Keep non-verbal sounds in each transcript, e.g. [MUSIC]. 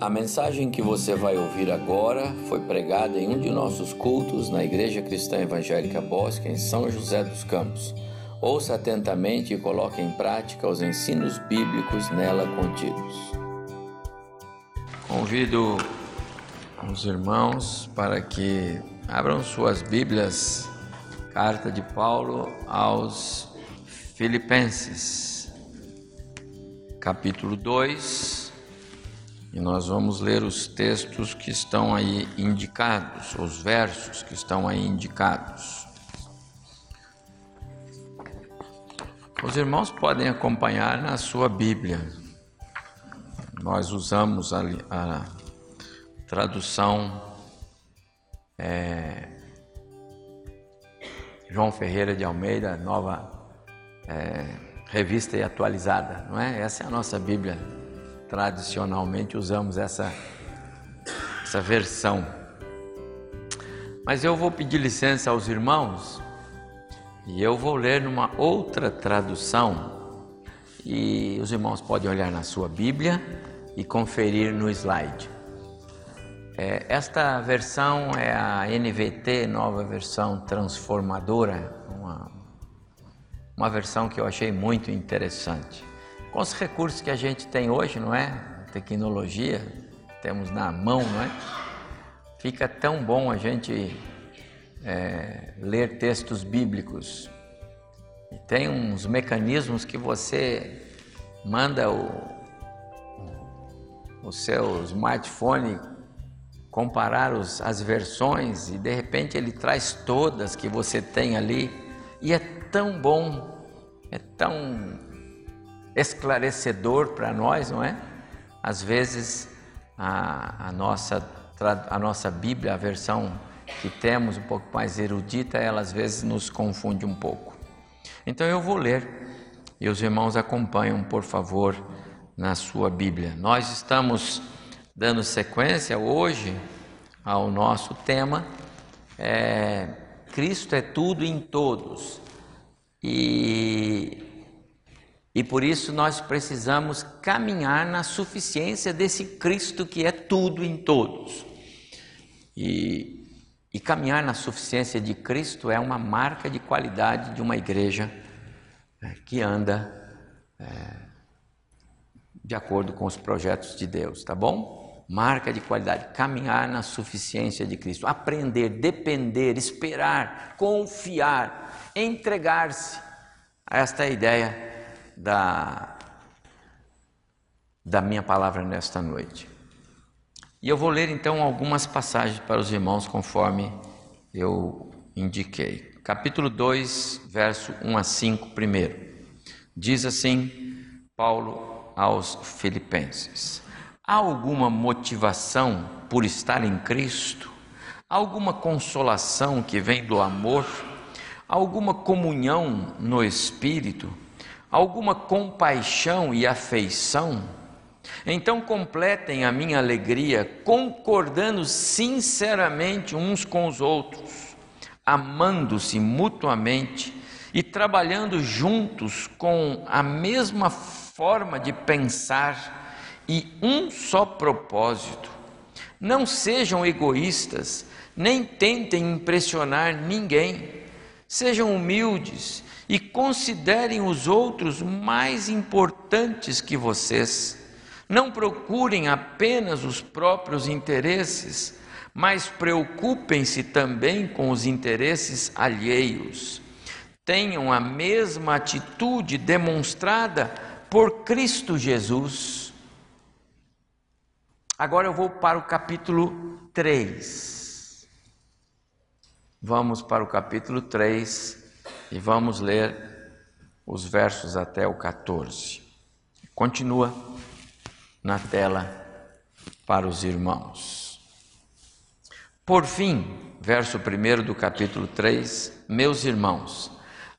A mensagem que você vai ouvir agora foi pregada em um de nossos cultos na Igreja Cristã Evangélica Bosque, em São José dos Campos. Ouça atentamente e coloque em prática os ensinos bíblicos nela contidos. Convido os irmãos para que abram suas Bíblias, carta de Paulo aos Filipenses, capítulo 2 e nós vamos ler os textos que estão aí indicados, os versos que estão aí indicados. Os irmãos podem acompanhar na sua Bíblia. Nós usamos a, a tradução é, João Ferreira de Almeida, nova é, revista e atualizada, não é? Essa é a nossa Bíblia tradicionalmente usamos essa, essa versão. Mas eu vou pedir licença aos irmãos e eu vou ler numa outra tradução e os irmãos podem olhar na sua Bíblia e conferir no slide. É, esta versão é a NVT, nova versão transformadora, uma, uma versão que eu achei muito interessante com os recursos que a gente tem hoje, não é? Tecnologia, temos na mão, não é? Fica tão bom a gente é, ler textos bíblicos. E tem uns mecanismos que você manda o, o seu smartphone comparar os, as versões e de repente ele traz todas que você tem ali e é tão bom, é tão esclarecedor para nós, não é? Às vezes a, a, nossa, a nossa Bíblia, a versão que temos um pouco mais erudita, ela às vezes nos confunde um pouco. Então eu vou ler e os irmãos acompanham, por favor, na sua Bíblia. Nós estamos dando sequência hoje ao nosso tema. É, Cristo é tudo em todos. E e por isso nós precisamos caminhar na suficiência desse Cristo que é tudo em todos. E, e caminhar na suficiência de Cristo é uma marca de qualidade de uma igreja é, que anda é, de acordo com os projetos de Deus, tá bom? Marca de qualidade, caminhar na suficiência de Cristo, aprender, depender, esperar, confiar, entregar-se. Esta a ideia da, da minha palavra nesta noite. E eu vou ler então algumas passagens para os irmãos conforme eu indiquei. Capítulo 2, verso 1 a 5, primeiro. Diz assim Paulo aos Filipenses: Há alguma motivação por estar em Cristo? Alguma consolação que vem do amor? Alguma comunhão no Espírito? Alguma compaixão e afeição, então completem a minha alegria concordando sinceramente uns com os outros, amando-se mutuamente e trabalhando juntos com a mesma forma de pensar e um só propósito. Não sejam egoístas, nem tentem impressionar ninguém. Sejam humildes e considerem os outros mais importantes que vocês. Não procurem apenas os próprios interesses, mas preocupem-se também com os interesses alheios. Tenham a mesma atitude demonstrada por Cristo Jesus. Agora eu vou para o capítulo 3. Vamos para o capítulo 3 e vamos ler os versos até o 14. Continua na tela para os irmãos. Por fim, verso 1 do capítulo 3, meus irmãos,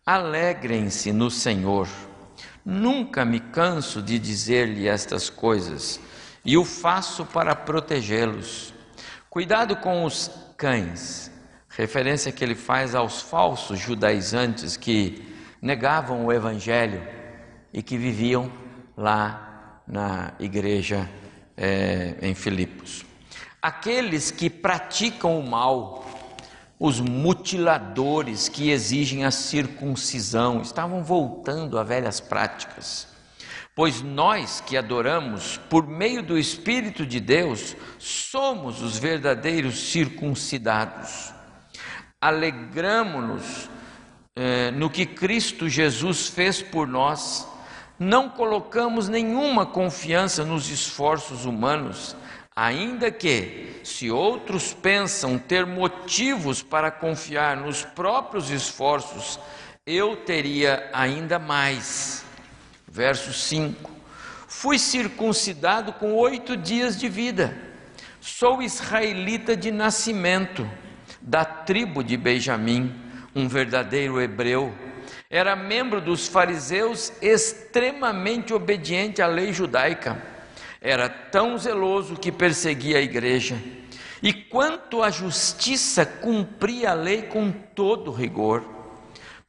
alegrem-se no Senhor. Nunca me canso de dizer-lhe estas coisas, e o faço para protegê-los. Cuidado com os cães referência que ele faz aos falsos judaizantes que negavam o evangelho e que viviam lá na igreja é, em Filipos. Aqueles que praticam o mal, os mutiladores que exigem a circuncisão, estavam voltando a velhas práticas. Pois nós que adoramos por meio do Espírito de Deus, somos os verdadeiros circuncidados. Alegramo-nos eh, no que Cristo Jesus fez por nós, não colocamos nenhuma confiança nos esforços humanos, ainda que, se outros pensam ter motivos para confiar nos próprios esforços, eu teria ainda mais. Verso 5: Fui circuncidado com oito dias de vida, sou israelita de nascimento, da tribo de Benjamim, um verdadeiro hebreu. Era membro dos fariseus, extremamente obediente à lei judaica. Era tão zeloso que perseguia a igreja. E quanto à justiça, cumpria a lei com todo rigor.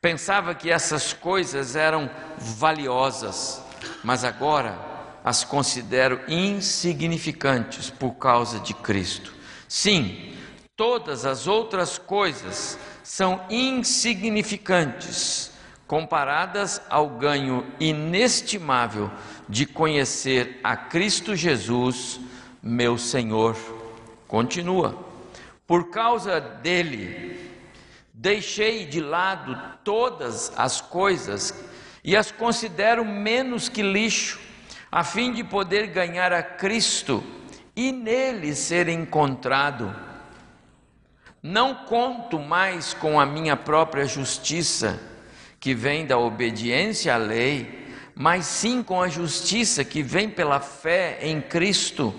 Pensava que essas coisas eram valiosas, mas agora as considero insignificantes por causa de Cristo. Sim, todas as outras coisas são insignificantes comparadas ao ganho inestimável de conhecer a Cristo Jesus, meu Senhor. Continua. Por causa dele, Deixei de lado todas as coisas e as considero menos que lixo, a fim de poder ganhar a Cristo e nele ser encontrado. Não conto mais com a minha própria justiça, que vem da obediência à lei, mas sim com a justiça que vem pela fé em Cristo,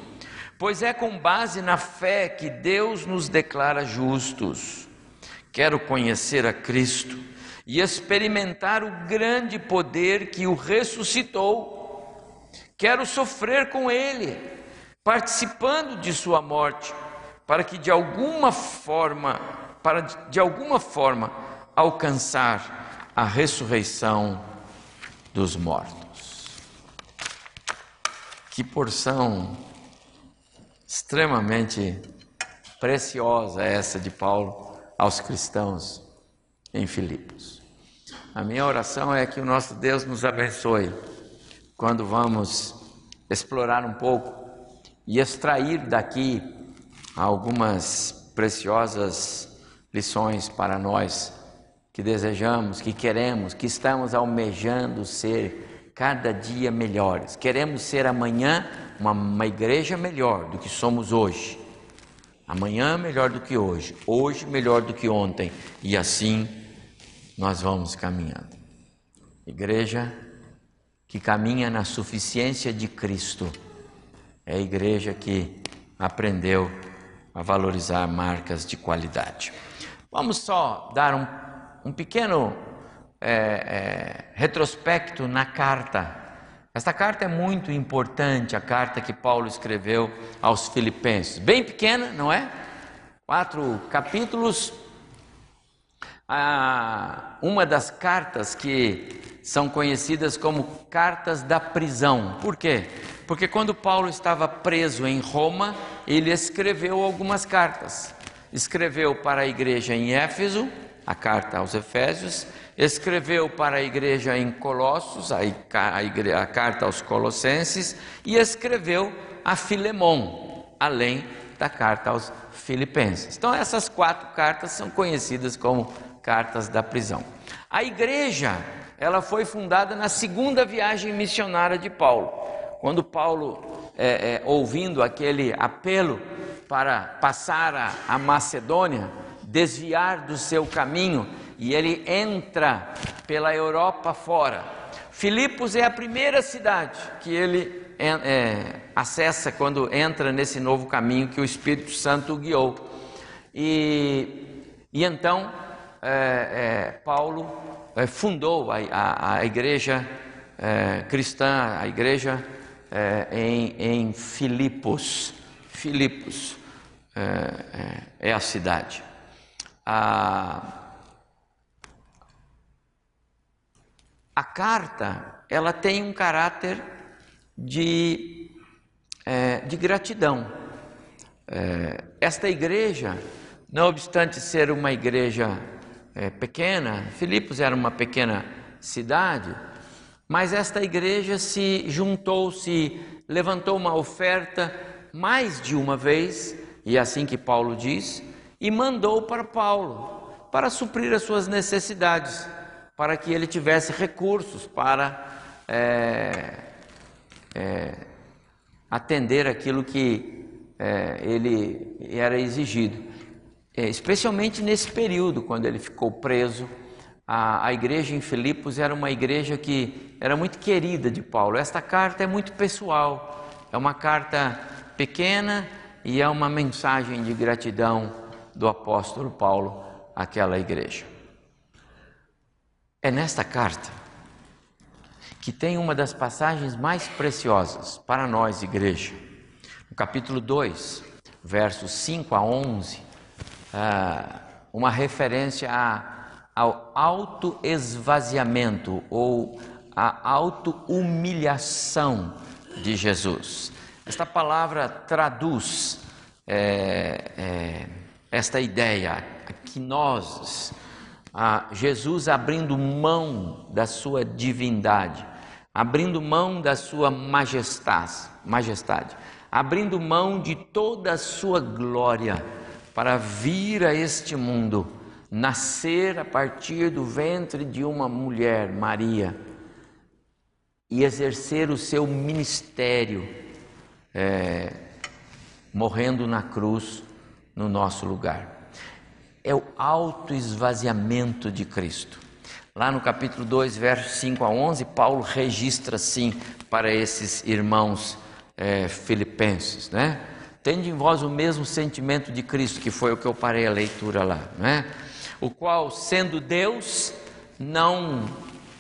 pois é com base na fé que Deus nos declara justos. Quero conhecer a Cristo e experimentar o grande poder que o ressuscitou. Quero sofrer com Ele, participando de Sua morte, para que de alguma forma, para de alguma forma alcançar a ressurreição dos mortos. Que porção extremamente preciosa é essa de Paulo aos cristãos em Filipos. A minha oração é que o nosso Deus nos abençoe quando vamos explorar um pouco e extrair daqui algumas preciosas lições para nós que desejamos, que queremos, que estamos almejando ser cada dia melhores. Queremos ser amanhã uma, uma igreja melhor do que somos hoje. Amanhã melhor do que hoje, hoje melhor do que ontem, e assim nós vamos caminhando. Igreja que caminha na suficiência de Cristo é a igreja que aprendeu a valorizar marcas de qualidade. Vamos só dar um, um pequeno é, é, retrospecto na carta esta carta é muito importante, a carta que Paulo escreveu aos Filipenses. Bem pequena, não é? Quatro capítulos. Ah, uma das cartas que são conhecidas como cartas da prisão. Por quê? Porque quando Paulo estava preso em Roma, ele escreveu algumas cartas. Escreveu para a igreja em Éfeso, a carta aos Efésios, escreveu para a igreja em Colossos, a, a, a carta aos Colossenses, e escreveu a Filemon, além da carta aos Filipenses. Então, essas quatro cartas são conhecidas como cartas da prisão. A igreja, ela foi fundada na segunda viagem missionária de Paulo. Quando Paulo, é, é, ouvindo aquele apelo para passar a, a Macedônia, desviar do seu caminho, e ele entra pela Europa fora. Filipos é a primeira cidade que ele é, acessa quando entra nesse novo caminho que o Espírito Santo guiou. E, e então é, é Paulo é, fundou a, a, a igreja é, cristã, a igreja em, em Filipos. Filipos é, a cidade. A, A carta, ela tem um caráter de é, de gratidão. É, esta igreja, não obstante ser uma igreja é, pequena, Filipos era uma pequena cidade, mas esta igreja se juntou, se levantou uma oferta mais de uma vez, e é assim que Paulo diz, e mandou para Paulo, para suprir as suas necessidades, para que ele tivesse recursos para é, é, atender aquilo que é, ele era exigido. É, especialmente nesse período, quando ele ficou preso, a, a igreja em Filipos era uma igreja que era muito querida de Paulo. Esta carta é muito pessoal, é uma carta pequena e é uma mensagem de gratidão do apóstolo Paulo àquela igreja. É nesta carta que tem uma das passagens mais preciosas para nós, igreja. No capítulo 2, versos 5 a 11, ah, uma referência ao autoesvaziamento ou a auto-humilhação de Jesus. Esta palavra traduz é, é, esta ideia, que nós, Jesus abrindo mão da sua divindade, abrindo mão da sua majestade, majestade, abrindo mão de toda a sua glória para vir a este mundo, nascer a partir do ventre de uma mulher, Maria, e exercer o seu ministério é, morrendo na cruz no nosso lugar. É o autoesvaziamento de Cristo. Lá no capítulo 2, versos 5 a 11, Paulo registra assim para esses irmãos é, filipenses, né? Tende em vós o mesmo sentimento de Cristo, que foi o que eu parei a leitura lá, né? O qual, sendo Deus, não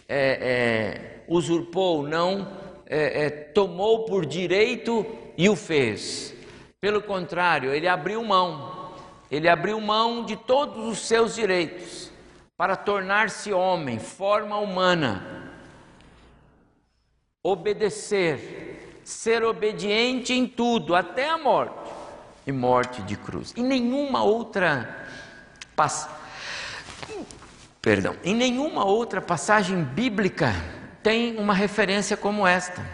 é, é, usurpou, não é, é, tomou por direito e o fez. Pelo contrário, ele abriu mão, ele abriu mão de todos os seus direitos para tornar-se homem, forma humana, obedecer, ser obediente em tudo, até a morte e morte de cruz. Em nenhuma outra pass... Perdão, em nenhuma outra passagem bíblica tem uma referência como esta.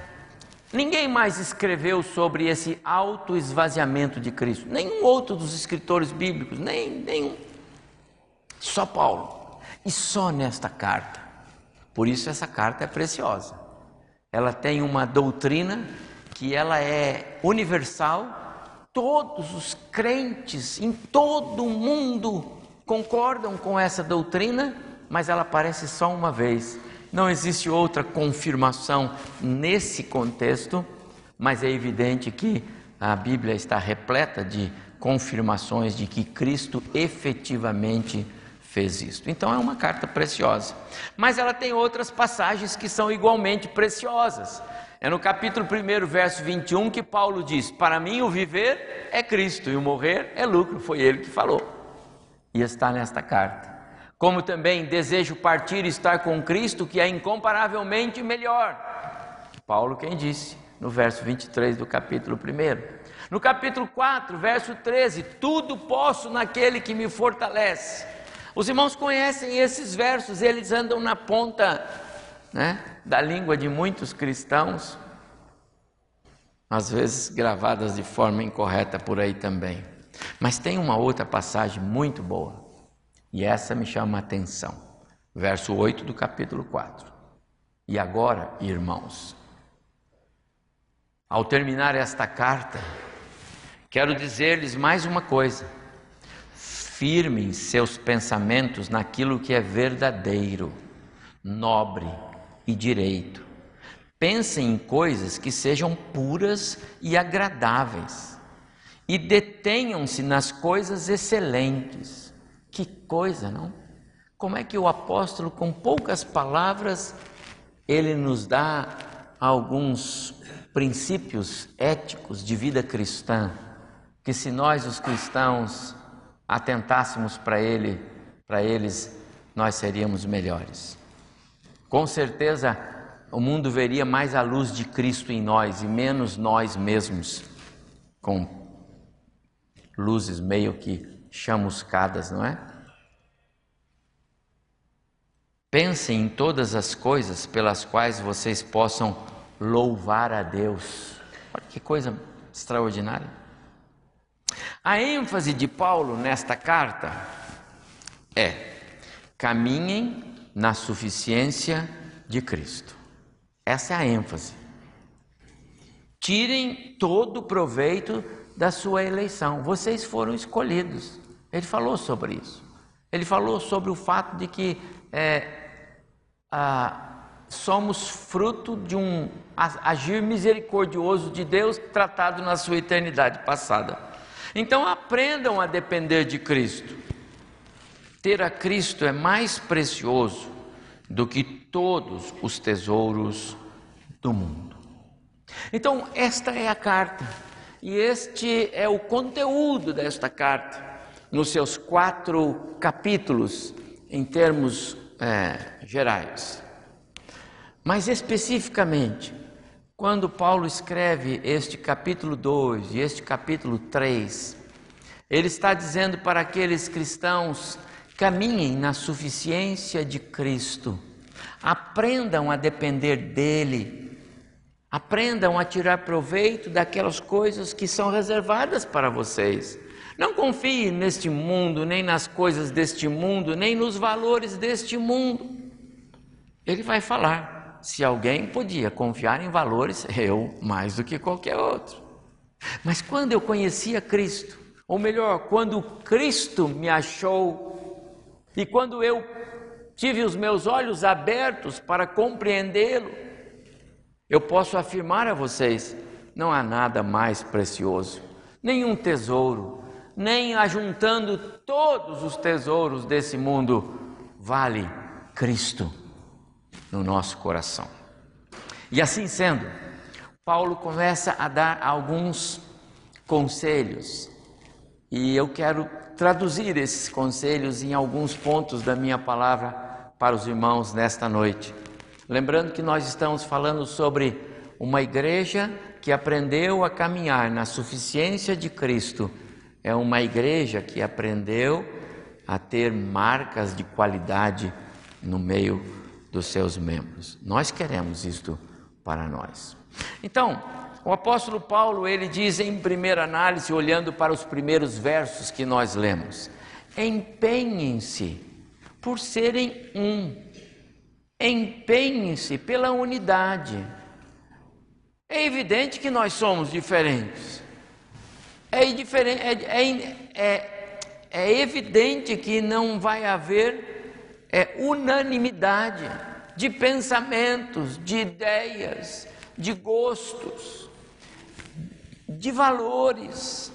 Ninguém mais escreveu sobre esse autoesvaziamento de Cristo. Nenhum outro dos escritores bíblicos, nem nenhum. Só Paulo. E só nesta carta. Por isso essa carta é preciosa. Ela tem uma doutrina que ela é universal. Todos os crentes em todo o mundo concordam com essa doutrina, mas ela aparece só uma vez não existe outra confirmação nesse contexto, mas é evidente que a Bíblia está repleta de confirmações de que Cristo efetivamente fez isto. Então é uma carta preciosa. Mas ela tem outras passagens que são igualmente preciosas. É no capítulo 1, verso 21 que Paulo diz: Para mim o viver é Cristo e o morrer é lucro. Foi ele que falou. E está nesta carta como também desejo partir e estar com Cristo, que é incomparavelmente melhor. Paulo quem disse, no verso 23 do capítulo 1. No capítulo 4, verso 13, tudo posso naquele que me fortalece. Os irmãos conhecem esses versos, eles andam na ponta né, da língua de muitos cristãos, às vezes gravadas de forma incorreta por aí também. Mas tem uma outra passagem muito boa. E essa me chama a atenção. Verso 8 do capítulo 4. E agora, irmãos, ao terminar esta carta, quero dizer-lhes mais uma coisa. Firmem seus pensamentos naquilo que é verdadeiro, nobre e direito. Pensem em coisas que sejam puras e agradáveis, e detenham-se nas coisas excelentes que coisa, não? Como é que o apóstolo, com poucas palavras, ele nos dá alguns princípios éticos de vida cristã, que se nós os cristãos atentássemos para ele, para eles, nós seríamos melhores. Com certeza, o mundo veria mais a luz de Cristo em nós e menos nós mesmos, com luzes meio que chamuscadas, não é? Pensem em todas as coisas pelas quais vocês possam louvar a Deus. Olha que coisa extraordinária. A ênfase de Paulo nesta carta é: caminhem na suficiência de Cristo. Essa é a ênfase. Tirem todo o proveito da sua eleição. Vocês foram escolhidos. Ele falou sobre isso. Ele falou sobre o fato de que é, ah, somos fruto de um agir misericordioso de Deus tratado na sua eternidade passada. Então aprendam a depender de Cristo. Ter a Cristo é mais precioso do que todos os tesouros do mundo. Então, esta é a carta, e este é o conteúdo desta carta, nos seus quatro capítulos, em termos é, gerais. Mas especificamente, quando Paulo escreve este capítulo 2 e este capítulo 3, ele está dizendo para aqueles cristãos: caminhem na suficiência de Cristo, aprendam a depender dEle, aprendam a tirar proveito daquelas coisas que são reservadas para vocês. Não confie neste mundo, nem nas coisas deste mundo, nem nos valores deste mundo. Ele vai falar: se alguém podia confiar em valores, eu mais do que qualquer outro. Mas quando eu conhecia Cristo, ou melhor, quando Cristo me achou, e quando eu tive os meus olhos abertos para compreendê-lo, eu posso afirmar a vocês: não há nada mais precioso, nenhum tesouro, nem ajuntando todos os tesouros desse mundo, vale Cristo no nosso coração. E assim sendo, Paulo começa a dar alguns conselhos, e eu quero traduzir esses conselhos em alguns pontos da minha palavra para os irmãos nesta noite. Lembrando que nós estamos falando sobre uma igreja que aprendeu a caminhar na suficiência de Cristo é uma igreja que aprendeu a ter marcas de qualidade no meio dos seus membros. Nós queremos isto para nós. Então, o apóstolo Paulo, ele diz em primeira análise, olhando para os primeiros versos que nós lemos: empenhem-se por serem um, empenhem-se pela unidade. É evidente que nós somos diferentes. É, é, é, é evidente que não vai haver é, unanimidade de pensamentos, de ideias, de gostos, de valores.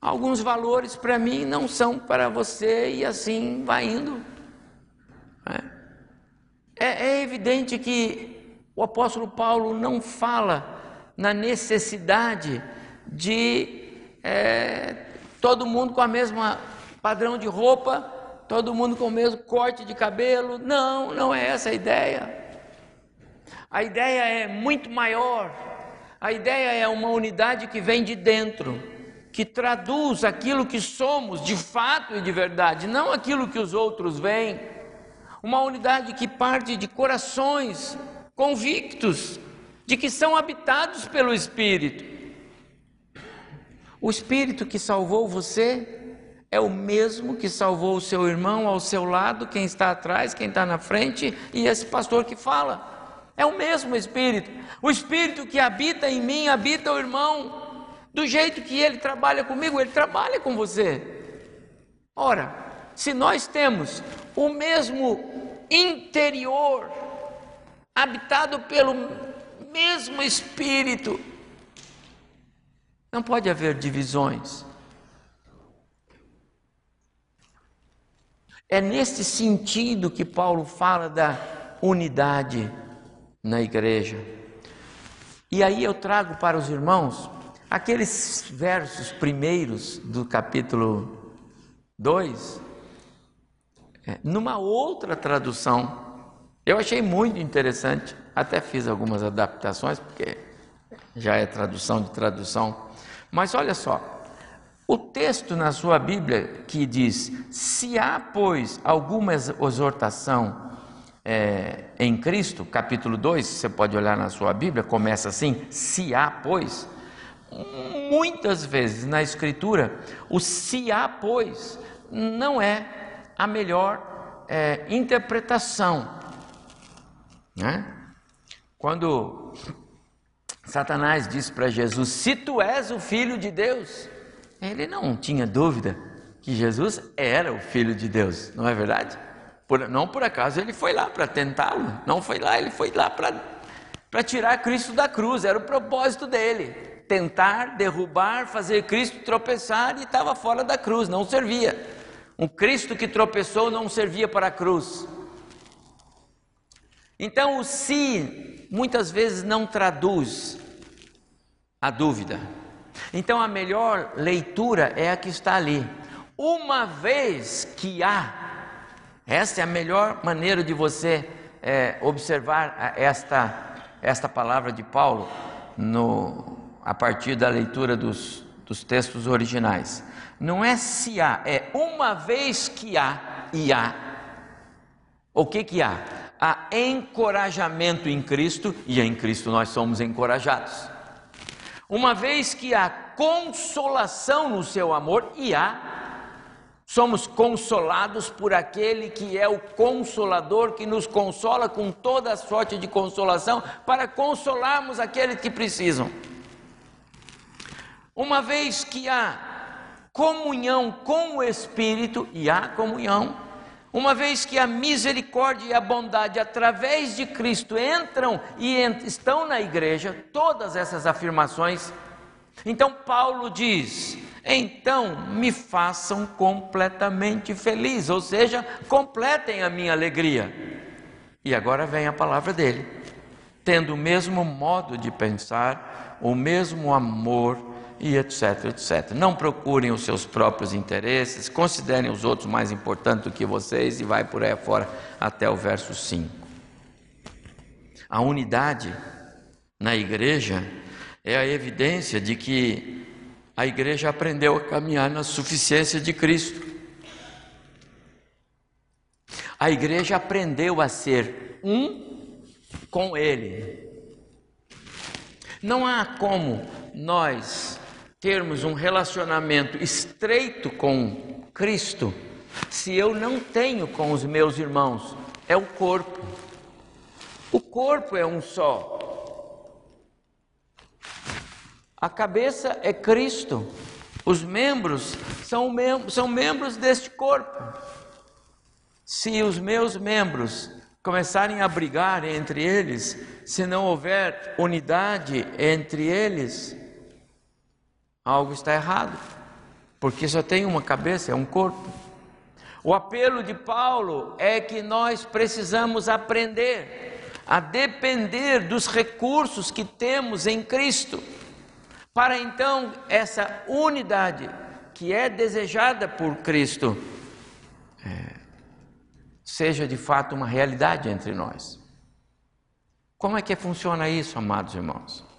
Alguns valores para mim não são para você e assim vai indo. É, é evidente que o apóstolo Paulo não fala na necessidade de é, todo mundo com a mesma padrão de roupa, todo mundo com o mesmo corte de cabelo. Não, não é essa a ideia. A ideia é muito maior. A ideia é uma unidade que vem de dentro, que traduz aquilo que somos de fato e de verdade, não aquilo que os outros veem. Uma unidade que parte de corações convictos de que são habitados pelo Espírito o Espírito que salvou você é o mesmo que salvou o seu irmão ao seu lado, quem está atrás, quem está na frente, e esse pastor que fala. É o mesmo Espírito. O Espírito que habita em mim habita o irmão. Do jeito que ele trabalha comigo, ele trabalha com você. Ora, se nós temos o mesmo interior, habitado pelo mesmo Espírito, não pode haver divisões. É nesse sentido que Paulo fala da unidade na igreja. E aí eu trago para os irmãos aqueles versos primeiros do capítulo 2, é, numa outra tradução Eu achei muito interessante, até fiz algumas adaptações, porque já é tradução de tradução. Mas olha só, o texto na sua Bíblia que diz: se há, pois, alguma exortação é, em Cristo, capítulo 2, você pode olhar na sua Bíblia, começa assim: se há, pois. Muitas vezes na Escritura, o se há, pois, não é a melhor é, interpretação. Né? Quando Satanás disse para Jesus: Se tu és o filho de Deus, ele não tinha dúvida que Jesus era o filho de Deus, não é verdade? Por, não por acaso ele foi lá para tentá-lo, não foi lá, ele foi lá para tirar Cristo da cruz, era o propósito dele. Tentar, derrubar, fazer Cristo tropeçar e estava fora da cruz, não servia. Um Cristo que tropeçou não servia para a cruz. Então, o se muitas vezes não traduz a dúvida. Então, a melhor leitura é a que está ali. Uma vez que há, essa é a melhor maneira de você é, observar esta, esta palavra de Paulo no, a partir da leitura dos, dos textos originais. Não é se há, é uma vez que há e há. O que que há? há encorajamento em Cristo e em Cristo nós somos encorajados. Uma vez que há consolação no seu amor e há, somos consolados por aquele que é o consolador que nos consola com toda a sorte de consolação para consolarmos aqueles que precisam. Uma vez que há comunhão com o Espírito e há comunhão uma vez que a misericórdia e a bondade através de Cristo entram e estão na igreja, todas essas afirmações, então Paulo diz: então me façam completamente feliz, ou seja, completem a minha alegria. E agora vem a palavra dele, tendo o mesmo modo de pensar, o mesmo amor, e etc, etc. Não procurem os seus próprios interesses, considerem os outros mais importantes do que vocês e vai por aí fora até o verso 5. A unidade na igreja é a evidência de que a igreja aprendeu a caminhar na suficiência de Cristo. A igreja aprendeu a ser um com Ele. Não há como nós termos um relacionamento estreito com Cristo se eu não tenho com os meus irmãos? É o corpo. O corpo é um só. A cabeça é Cristo. Os membros são, mem são membros deste corpo. Se os meus membros começarem a brigar entre eles, se não houver unidade entre eles, algo está errado, porque só tem uma cabeça, é um corpo. O apelo de Paulo é que nós precisamos aprender a depender dos recursos que temos em Cristo, para então essa unidade que é desejada por Cristo é, seja de fato uma realidade entre nós. Como é que funciona isso, amados irmãos?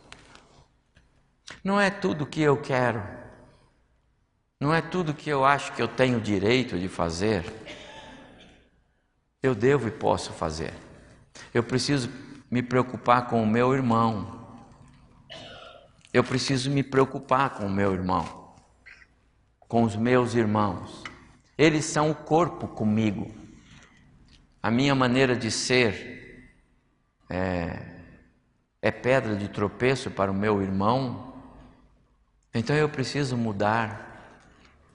Não é tudo que eu quero, não é tudo que eu acho que eu tenho direito de fazer, eu devo e posso fazer. Eu preciso me preocupar com o meu irmão, eu preciso me preocupar com o meu irmão, com os meus irmãos. Eles são o corpo comigo. A minha maneira de ser é, é pedra de tropeço para o meu irmão, então eu preciso mudar,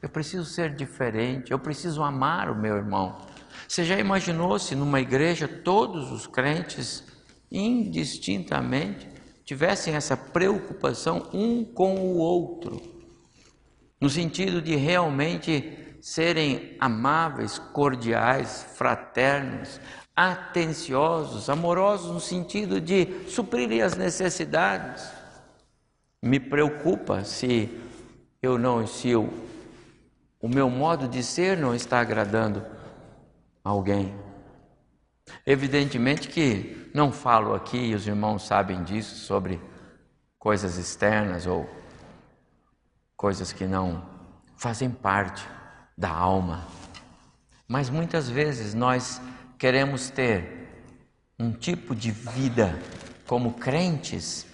eu preciso ser diferente, eu preciso amar o meu irmão. Você já imaginou se numa igreja todos os crentes, indistintamente, tivessem essa preocupação um com o outro, no sentido de realmente serem amáveis, cordiais, fraternos, atenciosos, amorosos no sentido de suprirem as necessidades me preocupa se eu não, se eu, o meu modo de ser não está agradando alguém. Evidentemente que não falo aqui, e os irmãos sabem disso, sobre coisas externas ou coisas que não fazem parte da alma. Mas muitas vezes nós queremos ter um tipo de vida como crentes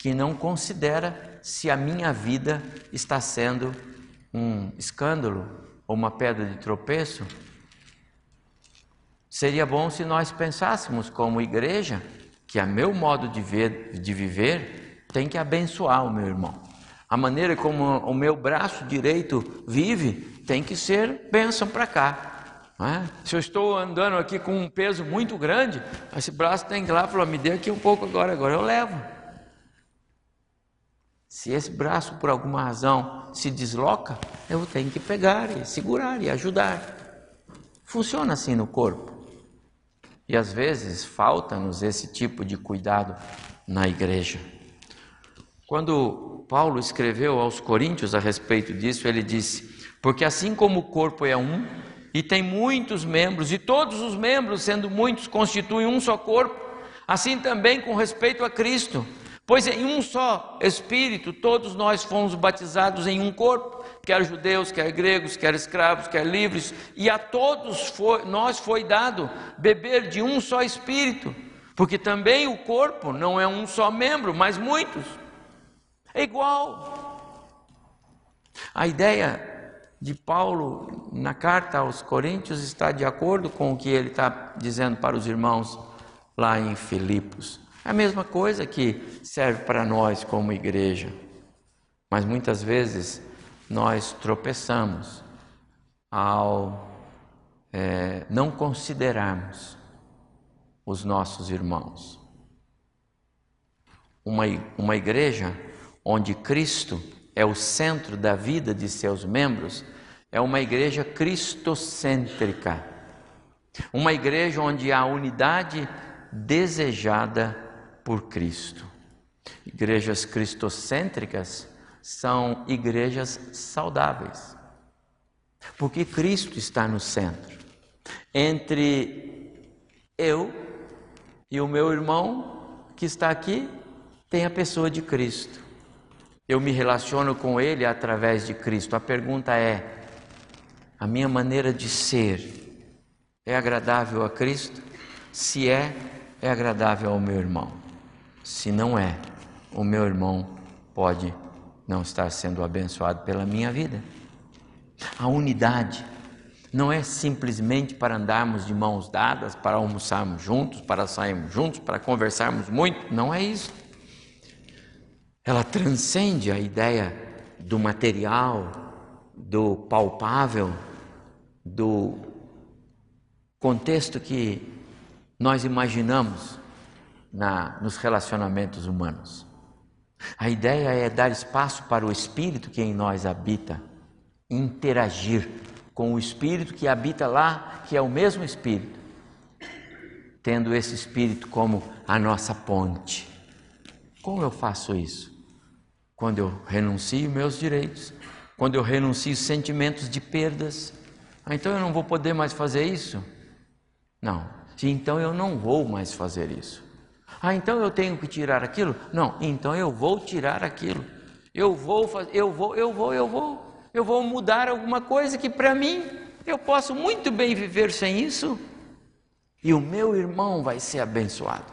que não considera se a minha vida está sendo um escândalo ou uma pedra de tropeço. Seria bom se nós pensássemos como igreja que a meu modo de, ver, de viver tem que abençoar o meu irmão. A maneira como o meu braço direito vive tem que ser bênção para cá. É? Se eu estou andando aqui com um peso muito grande, esse braço tem que ir lá e falar: me dê aqui um pouco agora, agora eu levo. Se esse braço, por alguma razão, se desloca, eu tenho que pegar e segurar e ajudar. Funciona assim no corpo. E às vezes falta-nos esse tipo de cuidado na igreja. Quando Paulo escreveu aos Coríntios a respeito disso, ele disse: Porque assim como o corpo é um, e tem muitos membros, e todos os membros, sendo muitos, constituem um só corpo, assim também com respeito a Cristo. Pois em um só Espírito todos nós fomos batizados em um corpo, quer judeus, quer gregos, quer escravos, quer livres, e a todos foi, nós foi dado beber de um só Espírito, porque também o corpo não é um só membro, mas muitos. É igual. A ideia de Paulo na carta aos Coríntios está de acordo com o que ele está dizendo para os irmãos lá em Filipos. É a mesma coisa que serve para nós como igreja. Mas muitas vezes nós tropeçamos ao é, não considerarmos os nossos irmãos. Uma, uma igreja onde Cristo é o centro da vida de seus membros é uma igreja cristocêntrica. Uma igreja onde há unidade desejada por Cristo. Igrejas cristocêntricas são igrejas saudáveis, porque Cristo está no centro. Entre eu e o meu irmão que está aqui, tem a pessoa de Cristo. Eu me relaciono com ele através de Cristo. A pergunta é: a minha maneira de ser é agradável a Cristo? Se é, é agradável ao meu irmão. Se não é, o meu irmão pode não estar sendo abençoado pela minha vida. A unidade não é simplesmente para andarmos de mãos dadas, para almoçarmos juntos, para sairmos juntos, para conversarmos muito. Não é isso. Ela transcende a ideia do material, do palpável, do contexto que nós imaginamos na, nos relacionamentos humanos. A ideia é dar espaço para o Espírito que em nós habita, interagir com o Espírito que habita lá, que é o mesmo Espírito, tendo esse Espírito como a nossa ponte. Como eu faço isso? Quando eu renuncio meus direitos, quando eu renuncio sentimentos de perdas. Ah, então eu não vou poder mais fazer isso? Não. Então eu não vou mais fazer isso. Ah, então eu tenho que tirar aquilo? Não, então eu vou tirar aquilo. Eu vou fazer, eu vou, eu vou, eu vou. Eu vou mudar alguma coisa que para mim eu posso muito bem viver sem isso. E o meu irmão vai ser abençoado.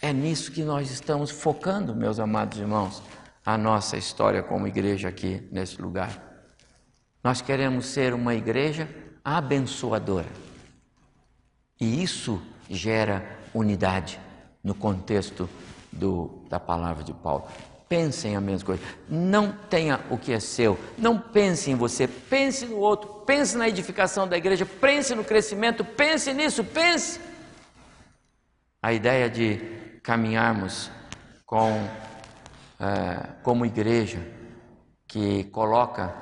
É nisso que nós estamos focando, meus amados irmãos, a nossa história como igreja aqui nesse lugar. Nós queremos ser uma igreja abençoadora. E isso gera unidade no contexto do, da palavra de Paulo. Pensem a mesma coisa. Não tenha o que é seu. Não pense em você. Pense no outro. Pense na edificação da igreja. Pense no crescimento. Pense nisso. Pense. A ideia de caminharmos com, é, como igreja que coloca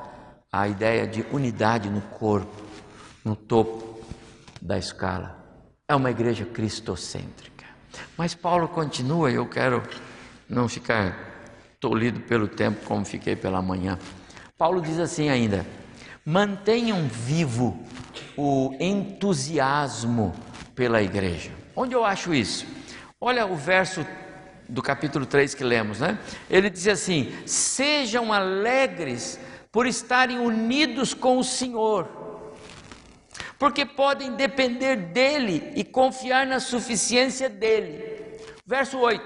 a ideia de unidade no corpo, no topo da escala. É uma igreja cristocêntrica. Mas Paulo continua, eu quero não ficar tolhido pelo tempo como fiquei pela manhã. Paulo diz assim ainda: mantenham vivo o entusiasmo pela igreja. Onde eu acho isso? Olha o verso do capítulo 3 que lemos, né? Ele diz assim: Sejam alegres por estarem unidos com o Senhor, porque podem depender dele e confiar na suficiência dele. Verso 8: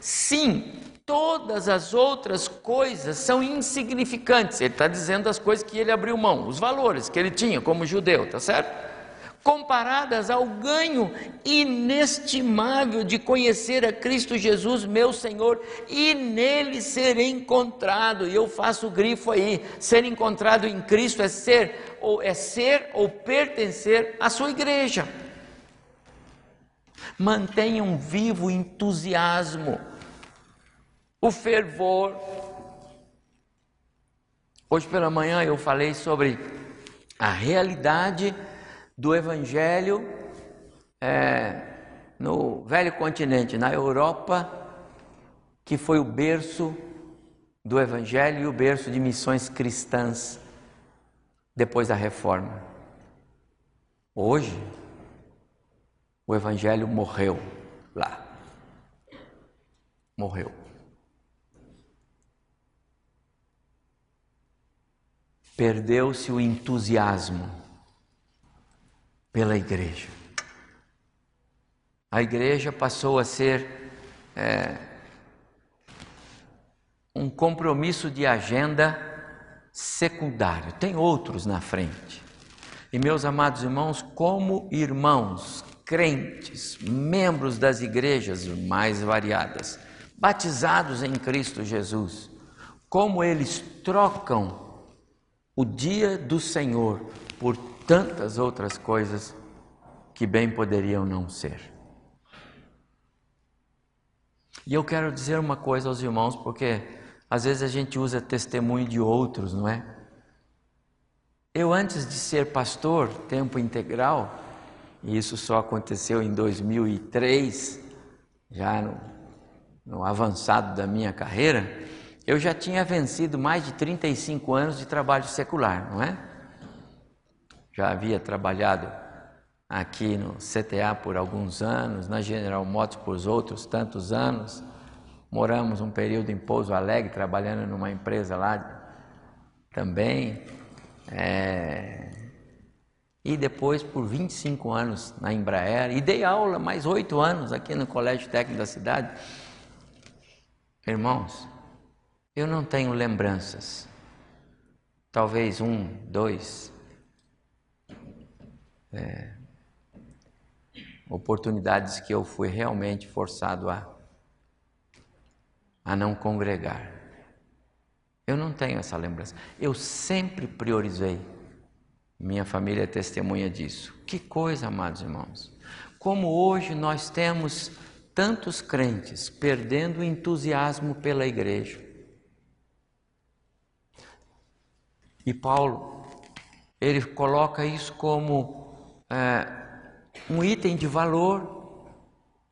Sim, todas as outras coisas são insignificantes. Ele está dizendo as coisas que ele abriu mão, os valores que ele tinha como judeu, tá certo? Comparadas ao ganho inestimável de conhecer a Cristo Jesus, meu Senhor, e nele ser encontrado. E eu faço o grifo aí: ser encontrado em Cristo é ser ou é ser ou pertencer à sua igreja. Mantenham vivo o entusiasmo o fervor. Hoje pela manhã eu falei sobre a realidade do Evangelho é, no velho continente, na Europa, que foi o berço do Evangelho e o berço de missões cristãs depois da reforma. Hoje, o Evangelho morreu lá. Morreu. perdeu-se o entusiasmo pela igreja. A igreja passou a ser é, um compromisso de agenda secundário, tem outros na frente. E meus amados irmãos, como irmãos, crentes, membros das igrejas mais variadas, batizados em Cristo Jesus, como eles trocam o dia do Senhor por tantas outras coisas que bem poderiam não ser. E eu quero dizer uma coisa aos irmãos, porque às vezes a gente usa testemunho de outros, não é? Eu, antes de ser pastor, tempo integral, e isso só aconteceu em 2003, já no, no avançado da minha carreira, eu já tinha vencido mais de 35 anos de trabalho secular, não é? Já havia trabalhado aqui no CTA por alguns anos, na General Motors por outros tantos anos. Moramos um período em Pouso Alegre, trabalhando numa empresa lá também. É... E depois por 25 anos na Embraer. E dei aula mais oito anos aqui no Colégio Técnico da cidade. Irmãos, eu não tenho lembranças. Talvez um, dois. É, oportunidades que eu fui realmente forçado a, a não congregar. Eu não tenho essa lembrança. Eu sempre priorizei. Minha família é testemunha disso. Que coisa, amados irmãos. Como hoje nós temos tantos crentes perdendo o entusiasmo pela igreja. E Paulo, ele coloca isso como é, um item de valor,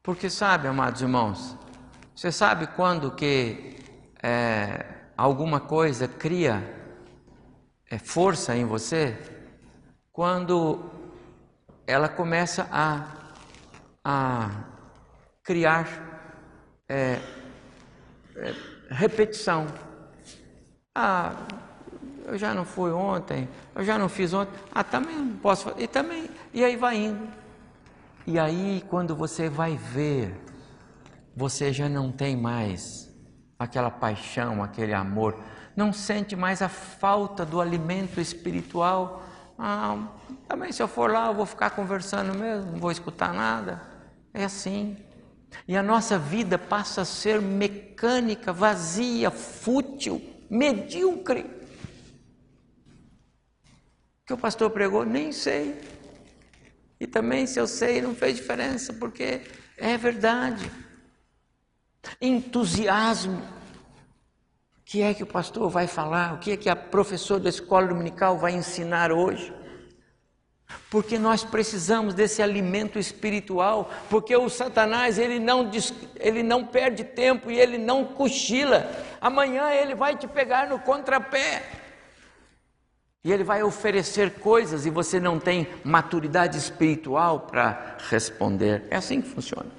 porque sabe, amados irmãos, você sabe quando que é, alguma coisa cria é, força em você? Quando ela começa a, a criar é, é, repetição. Ah, eu já não fui ontem, eu já não fiz ontem, ah, também não posso fazer, e também, e aí vai indo. E aí, quando você vai ver, você já não tem mais aquela paixão, aquele amor, não sente mais a falta do alimento espiritual. Ah, também se eu for lá, eu vou ficar conversando mesmo, não vou escutar nada. É assim. E a nossa vida passa a ser mecânica, vazia, fútil, medíocre que o pastor pregou? Nem sei. E também, se eu sei, não fez diferença, porque é verdade. Entusiasmo. O que é que o pastor vai falar? O que é que a professora da escola dominical vai ensinar hoje? Porque nós precisamos desse alimento espiritual, porque o Satanás ele não, ele não perde tempo e ele não cochila. Amanhã ele vai te pegar no contrapé. E ele vai oferecer coisas e você não tem maturidade espiritual para responder. É assim que funciona.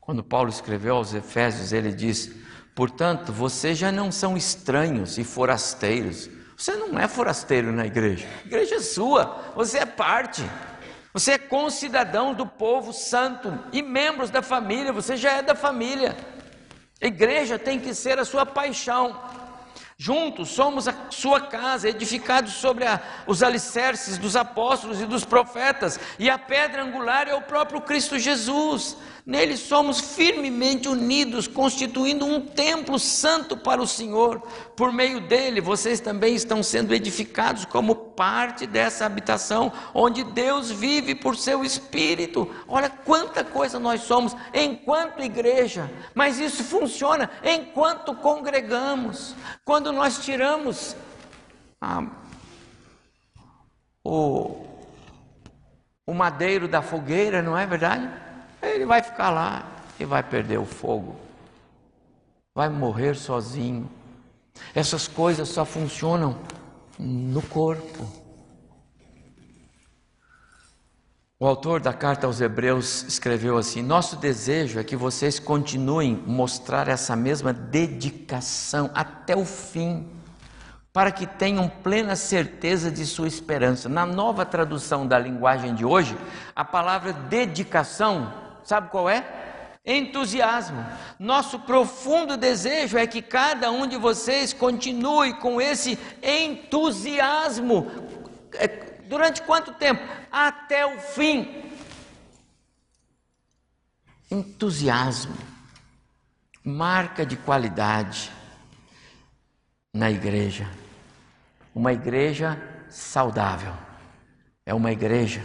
Quando Paulo escreveu aos Efésios, ele diz: Portanto, vocês já não são estranhos e forasteiros. Você não é forasteiro na igreja. A igreja é sua, você é parte. Você é concidadão do povo santo e membros da família, você já é da família. A igreja tem que ser a sua paixão. Juntos somos a sua casa, edificados sobre a, os alicerces dos apóstolos e dos profetas, e a pedra angular é o próprio Cristo Jesus. Nele somos firmemente unidos, constituindo um templo santo para o Senhor. Por meio dele, vocês também estão sendo edificados como parte dessa habitação, onde Deus vive por seu Espírito. Olha quanta coisa nós somos enquanto igreja, mas isso funciona enquanto congregamos. Quando nós tiramos a, o, o madeiro da fogueira, não é verdade? Ele vai ficar lá e vai perder o fogo, vai morrer sozinho. Essas coisas só funcionam no corpo. O autor da carta aos Hebreus escreveu assim: Nosso desejo é que vocês continuem mostrar essa mesma dedicação até o fim, para que tenham plena certeza de sua esperança. Na nova tradução da linguagem de hoje, a palavra dedicação Sabe qual é? Entusiasmo. Nosso profundo desejo é que cada um de vocês continue com esse entusiasmo. É, durante quanto tempo? Até o fim. Entusiasmo, marca de qualidade na igreja. Uma igreja saudável. É uma igreja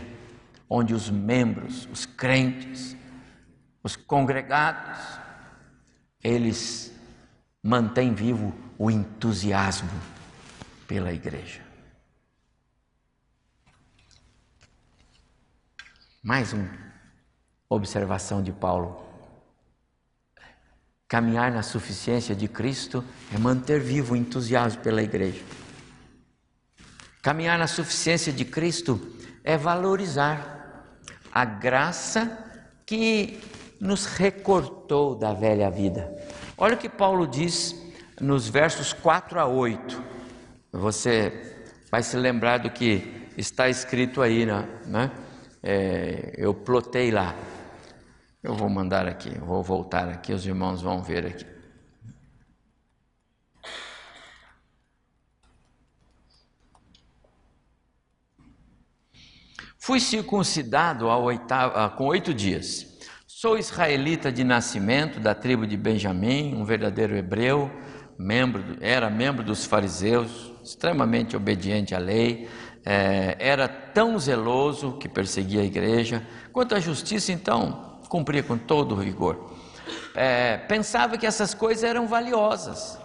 onde os membros, os crentes, os congregados, eles mantêm vivo o entusiasmo pela igreja. Mais uma observação de Paulo. Caminhar na suficiência de Cristo é manter vivo o entusiasmo pela igreja. Caminhar na suficiência de Cristo é valorizar a graça que nos recortou da velha vida. Olha o que Paulo diz nos versos 4 a 8. Você vai se lembrar do que está escrito aí, né? né? É, eu plotei lá. Eu vou mandar aqui, vou voltar aqui, os irmãos vão ver aqui. Fui circuncidado oitavo, com oito dias Sou israelita de nascimento, da tribo de Benjamim, um verdadeiro hebreu, membro, era membro dos fariseus, extremamente obediente à lei, é, era tão zeloso que perseguia a igreja, quanto à justiça, então, cumpria com todo o rigor. É, pensava que essas coisas eram valiosas,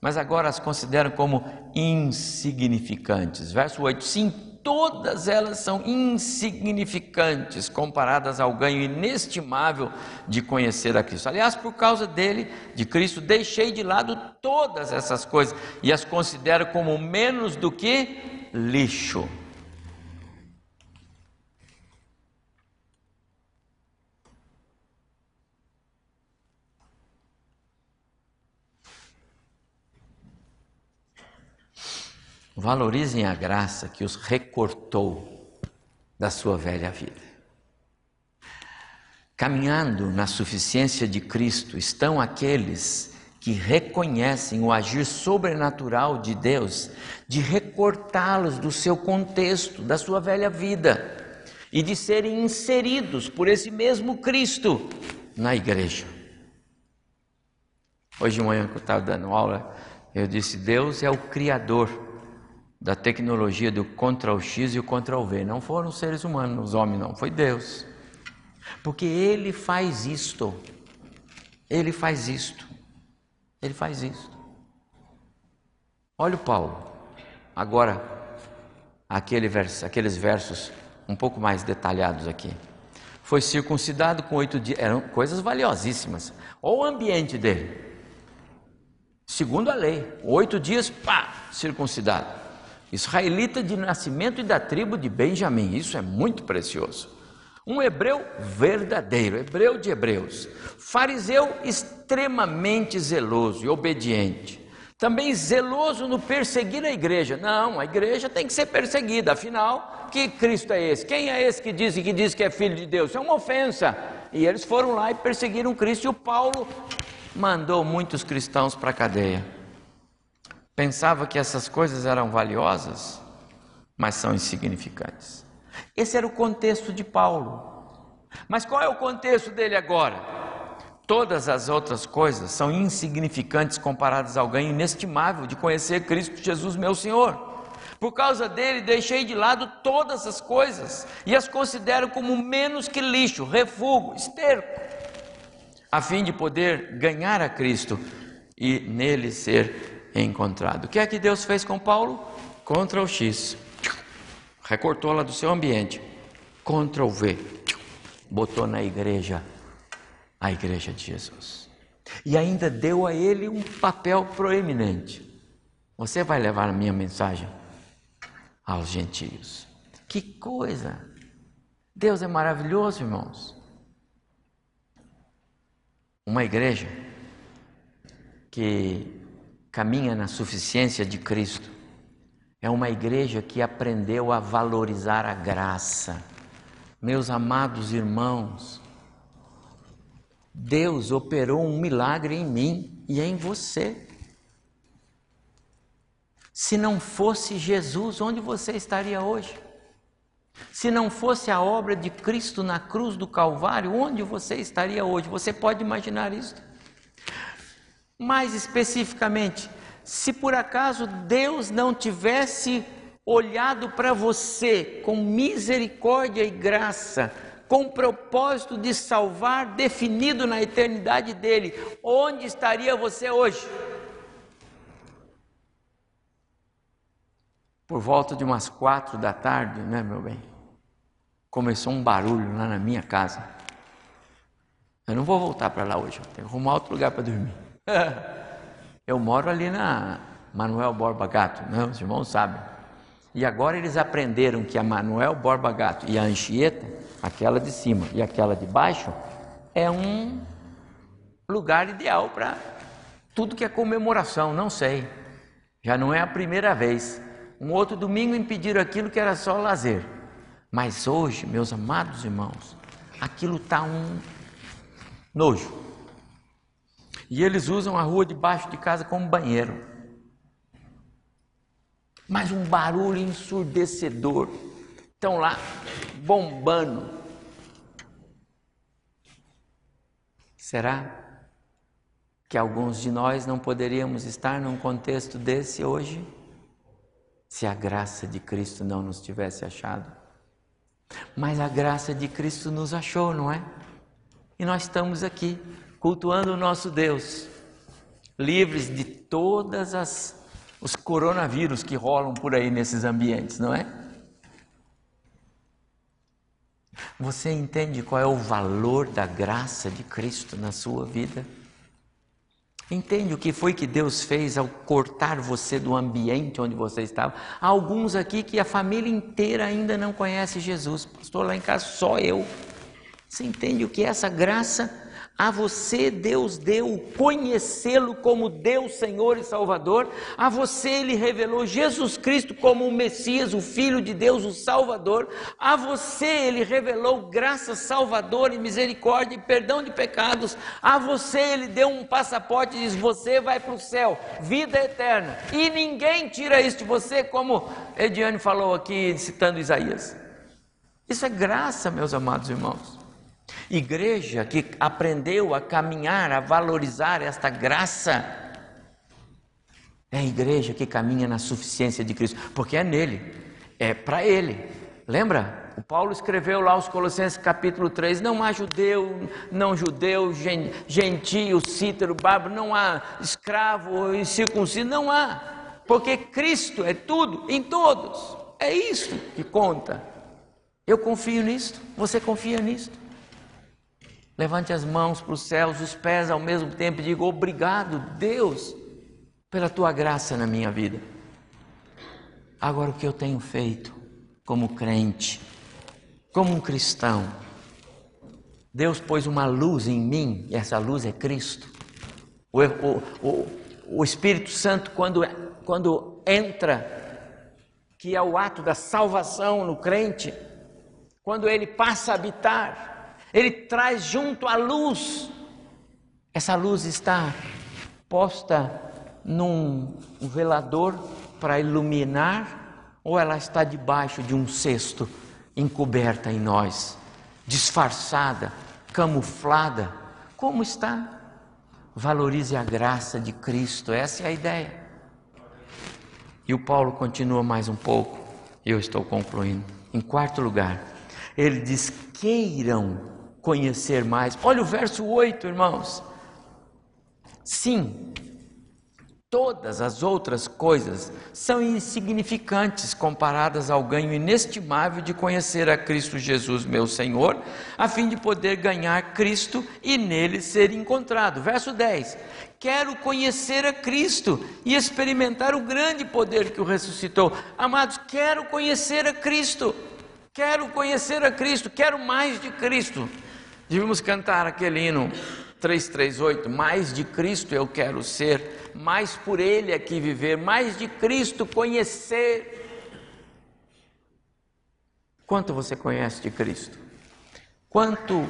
mas agora as consideram como insignificantes. Verso 8: Sim, todas elas são insignificantes comparadas ao ganho inestimável de conhecer a Cristo. Aliás, por causa dele, de Cristo, deixei de lado todas essas coisas e as considero como menos do que lixo. Valorizem a graça que os recortou da sua velha vida. Caminhando na suficiência de Cristo estão aqueles que reconhecem o agir sobrenatural de Deus, de recortá-los do seu contexto, da sua velha vida, e de serem inseridos por esse mesmo Cristo na igreja. Hoje de manhã que eu estava dando aula, eu disse: Deus é o Criador da tecnologia do Ctrl X e o Ctrl V. Não foram seres humanos, os homens não, foi Deus. Porque Ele faz isto. Ele faz isto. Ele faz isto. Olha o Paulo. Agora, aquele verso, aqueles versos um pouco mais detalhados aqui. Foi circuncidado com oito dias. Eram coisas valiosíssimas. Olha o ambiente dele. segundo a lei, oito dias, pá, circuncidado. Israelita de nascimento e da tribo de Benjamim, isso é muito precioso. Um hebreu verdadeiro, hebreu de hebreus, fariseu extremamente zeloso e obediente. Também zeloso no perseguir a igreja. Não, a igreja tem que ser perseguida, afinal, que Cristo é esse? Quem é esse que diz que diz que é filho de Deus? Isso é uma ofensa. E eles foram lá e perseguiram Cristo, e o Paulo mandou muitos cristãos para a cadeia. Pensava que essas coisas eram valiosas, mas são insignificantes. Esse era o contexto de Paulo. Mas qual é o contexto dele agora? Todas as outras coisas são insignificantes comparadas a alguém inestimável de conhecer Cristo Jesus, meu Senhor. Por causa dele, deixei de lado todas as coisas e as considero como menos que lixo, refúgio, esterco, a fim de poder ganhar a Cristo e nele ser encontrado. O que é que Deus fez com Paulo? Ctrl X. Recortou lá do seu ambiente. Ctrl V. Botou na igreja, a igreja de Jesus. E ainda deu a ele um papel proeminente. Você vai levar a minha mensagem aos gentios. Que coisa! Deus é maravilhoso, irmãos. Uma igreja que caminha na suficiência de Cristo é uma igreja que aprendeu a valorizar a graça. Meus amados irmãos, Deus operou um milagre em mim e em você. Se não fosse Jesus, onde você estaria hoje? Se não fosse a obra de Cristo na cruz do Calvário, onde você estaria hoje? Você pode imaginar isso? Mais especificamente, se por acaso Deus não tivesse olhado para você com misericórdia e graça, com o propósito de salvar, definido na eternidade dele, onde estaria você hoje? Por volta de umas quatro da tarde, né, meu bem? Começou um barulho lá na minha casa. Eu não vou voltar para lá hoje, tenho que arrumar outro lugar para dormir. [LAUGHS] Eu moro ali na Manuel Borba Gato, né? os irmãos sabem. E agora eles aprenderam que a Manuel Borba Gato e a Anchieta, aquela de cima e aquela de baixo, é um lugar ideal para tudo que é comemoração, não sei. Já não é a primeira vez. Um outro domingo impediram aquilo que era só lazer. Mas hoje, meus amados irmãos, aquilo está um nojo. E eles usam a rua debaixo de casa como banheiro. Mas um barulho ensurdecedor. Estão lá bombando. Será que alguns de nós não poderíamos estar num contexto desse hoje? se a graça de Cristo não nos tivesse achado. Mas a graça de Cristo nos achou, não é? E nós estamos aqui cultuando o nosso Deus, livres de todas as os coronavírus que rolam por aí nesses ambientes, não é? Você entende qual é o valor da graça de Cristo na sua vida? Entende o que foi que Deus fez ao cortar você do ambiente onde você estava? Há alguns aqui que a família inteira ainda não conhece Jesus. Estou lá em casa só eu. Você entende o que é essa graça? A você Deus deu conhecê-lo como Deus, Senhor e Salvador. A você Ele revelou Jesus Cristo como o Messias, o Filho de Deus, o Salvador. A você Ele revelou graça, salvador e misericórdia e perdão de pecados. A você Ele deu um passaporte e diz: Você vai para o céu, vida eterna. E ninguém tira isso de você, como Ediane falou aqui, citando Isaías. Isso é graça, meus amados irmãos. Igreja que aprendeu a caminhar, a valorizar esta graça, é a igreja que caminha na suficiência de Cristo, porque é nele, é para ele. Lembra? O Paulo escreveu lá aos Colossenses capítulo 3: não há judeu, não judeu, gentio, cítero, bárbaro, não há escravo circunciso, não há, porque Cristo é tudo em todos. É isso que conta. Eu confio nisto, você confia nisto? Levante as mãos para os céus, os pés ao mesmo tempo e diga: Obrigado, Deus, pela tua graça na minha vida. Agora, o que eu tenho feito como crente, como um cristão, Deus pôs uma luz em mim, e essa luz é Cristo. O, o, o, o Espírito Santo, quando, quando entra, que é o ato da salvação no crente, quando ele passa a habitar, ele traz junto a luz. Essa luz está posta num velador para iluminar, ou ela está debaixo de um cesto encoberta em nós, disfarçada, camuflada? Como está? Valorize a graça de Cristo, essa é a ideia. E o Paulo continua mais um pouco, eu estou concluindo. Em quarto lugar, ele diz: queiram conhecer mais. Olha o verso 8, irmãos. Sim, Todas as outras coisas são insignificantes comparadas ao ganho inestimável de conhecer a Cristo Jesus, meu Senhor, a fim de poder ganhar Cristo e nele ser encontrado. Verso 10: Quero conhecer a Cristo e experimentar o grande poder que o ressuscitou. Amados, quero conhecer a Cristo, quero conhecer a Cristo, quero mais de Cristo. Devíamos cantar aquele hino 338, mais de Cristo eu quero ser, mais por Ele aqui viver, mais de Cristo conhecer. Quanto você conhece de Cristo? Quanto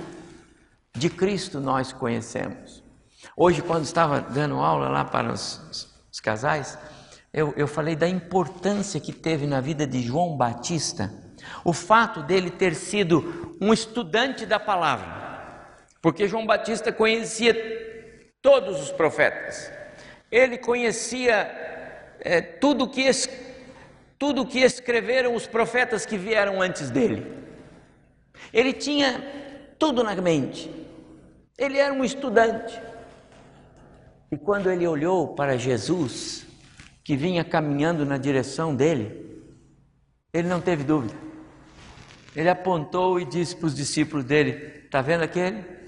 de Cristo nós conhecemos? Hoje, quando estava dando aula lá para os, os casais, eu, eu falei da importância que teve na vida de João Batista o fato dele ter sido um estudante da palavra porque João Batista conhecia todos os profetas, ele conhecia é, tudo que tudo que escreveram os profetas que vieram antes dele. Ele tinha tudo na mente. Ele era um estudante. E quando ele olhou para Jesus, que vinha caminhando na direção dele, ele não teve dúvida. Ele apontou e disse para os discípulos dele: Está vendo aquele?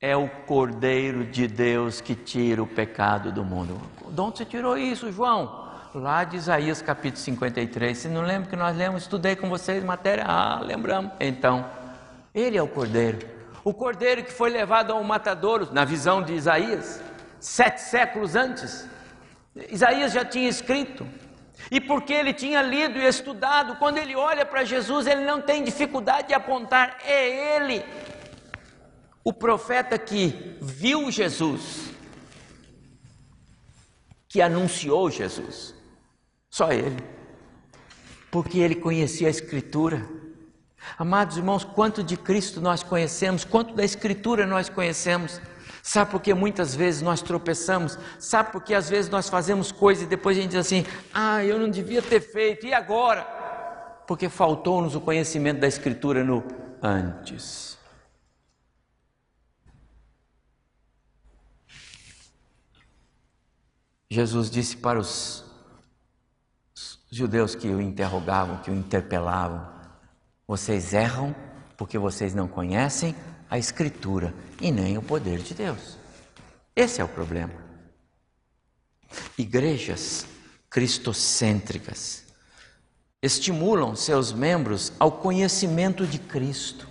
É o Cordeiro de Deus que tira o pecado do mundo. De onde você tirou isso, João? Lá de Isaías capítulo 53. Se não lembra que nós lemos, estudei com vocês matéria? Ah, lembramos. Então, ele é o Cordeiro. O Cordeiro que foi levado ao matadouro, na visão de Isaías, sete séculos antes. Isaías já tinha escrito. E porque ele tinha lido e estudado, quando ele olha para Jesus, ele não tem dificuldade de apontar, é ele o profeta que viu Jesus, que anunciou Jesus, só ele, porque ele conhecia a Escritura. Amados irmãos, quanto de Cristo nós conhecemos, quanto da Escritura nós conhecemos. Sabe por que muitas vezes nós tropeçamos? Sabe por que às vezes nós fazemos coisas e depois a gente diz assim: ah, eu não devia ter feito, e agora? Porque faltou-nos o conhecimento da Escritura no antes. Jesus disse para os judeus que o interrogavam, que o interpelavam: vocês erram porque vocês não conhecem a Escritura e nem o poder de Deus. Esse é o problema. Igrejas cristocêntricas estimulam seus membros ao conhecimento de Cristo.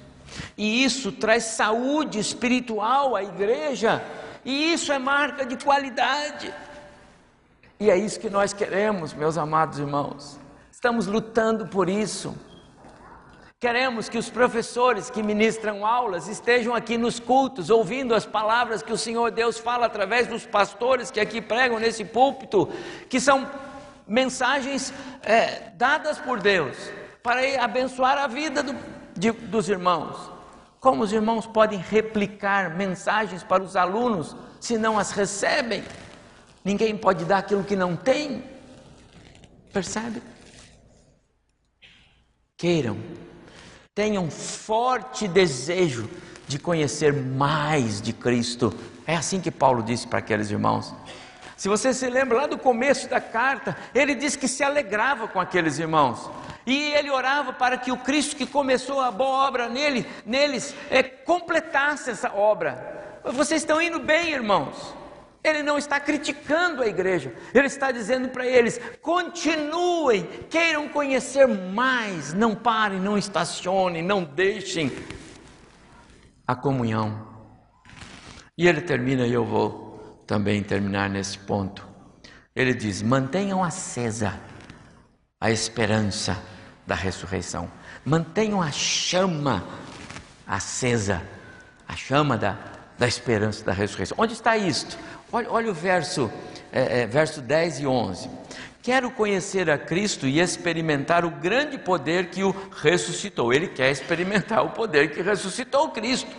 E isso traz saúde espiritual à igreja, e isso é marca de qualidade. E é isso que nós queremos, meus amados irmãos. Estamos lutando por isso. Queremos que os professores que ministram aulas estejam aqui nos cultos, ouvindo as palavras que o Senhor Deus fala através dos pastores que aqui pregam nesse púlpito, que são mensagens é, dadas por Deus para abençoar a vida do, de, dos irmãos. Como os irmãos podem replicar mensagens para os alunos se não as recebem? Ninguém pode dar aquilo que não tem. Percebe? Queiram, tenham forte desejo de conhecer mais de Cristo. É assim que Paulo disse para aqueles irmãos. Se você se lembra lá do começo da carta, ele disse que se alegrava com aqueles irmãos. E ele orava para que o Cristo que começou a boa obra nele, neles é, completasse essa obra. Vocês estão indo bem, irmãos. Ele não está criticando a igreja, ele está dizendo para eles: continuem, queiram conhecer mais, não parem, não estacionem, não deixem a comunhão. E ele termina, e eu vou também terminar nesse ponto. Ele diz: mantenham acesa a esperança da ressurreição, mantenham a chama acesa, a chama da, da esperança da ressurreição. Onde está isto? Olha, olha o verso, é, é, verso 10 e 11. Quero conhecer a Cristo e experimentar o grande poder que o ressuscitou. Ele quer experimentar o poder que ressuscitou Cristo.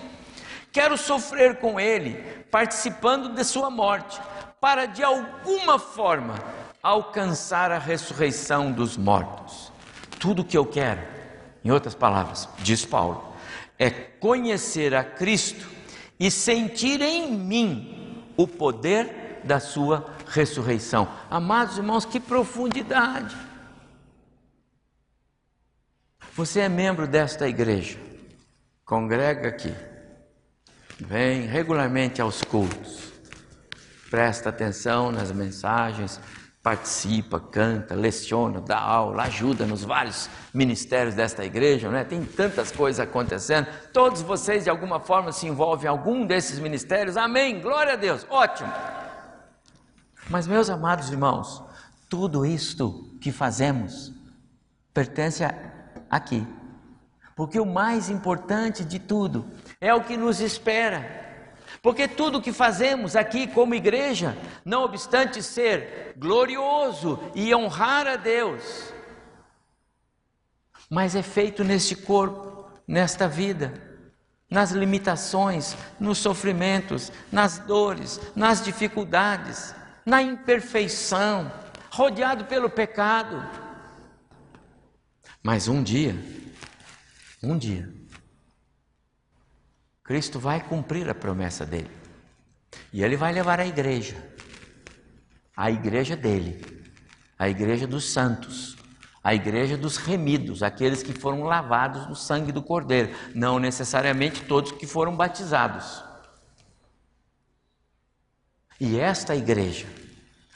Quero sofrer com Ele, participando de Sua morte, para de alguma forma alcançar a ressurreição dos mortos. Tudo o que eu quero, em outras palavras, diz Paulo, é conhecer a Cristo e sentir em mim o poder da sua ressurreição. Amados irmãos, que profundidade! Você é membro desta igreja, congrega aqui, vem regularmente aos cultos, presta atenção nas mensagens, participa, canta, leciona, dá aula, ajuda nos vários ministérios desta igreja, né? tem tantas coisas acontecendo. Todos vocês de alguma forma se envolvem em algum desses ministérios, amém, glória a Deus, ótimo. Mas, meus amados irmãos, tudo isto que fazemos pertence a, aqui, porque o mais importante de tudo é o que nos espera. Porque tudo que fazemos aqui como igreja, não obstante ser glorioso e honrar a Deus, mas é feito neste corpo, nesta vida, nas limitações, nos sofrimentos, nas dores, nas dificuldades, na imperfeição, rodeado pelo pecado. Mas um dia, um dia, Cristo vai cumprir a promessa dele. E ele vai levar a igreja, a igreja dele, a igreja dos santos, a igreja dos remidos, aqueles que foram lavados no sangue do Cordeiro, não necessariamente todos que foram batizados. E esta igreja,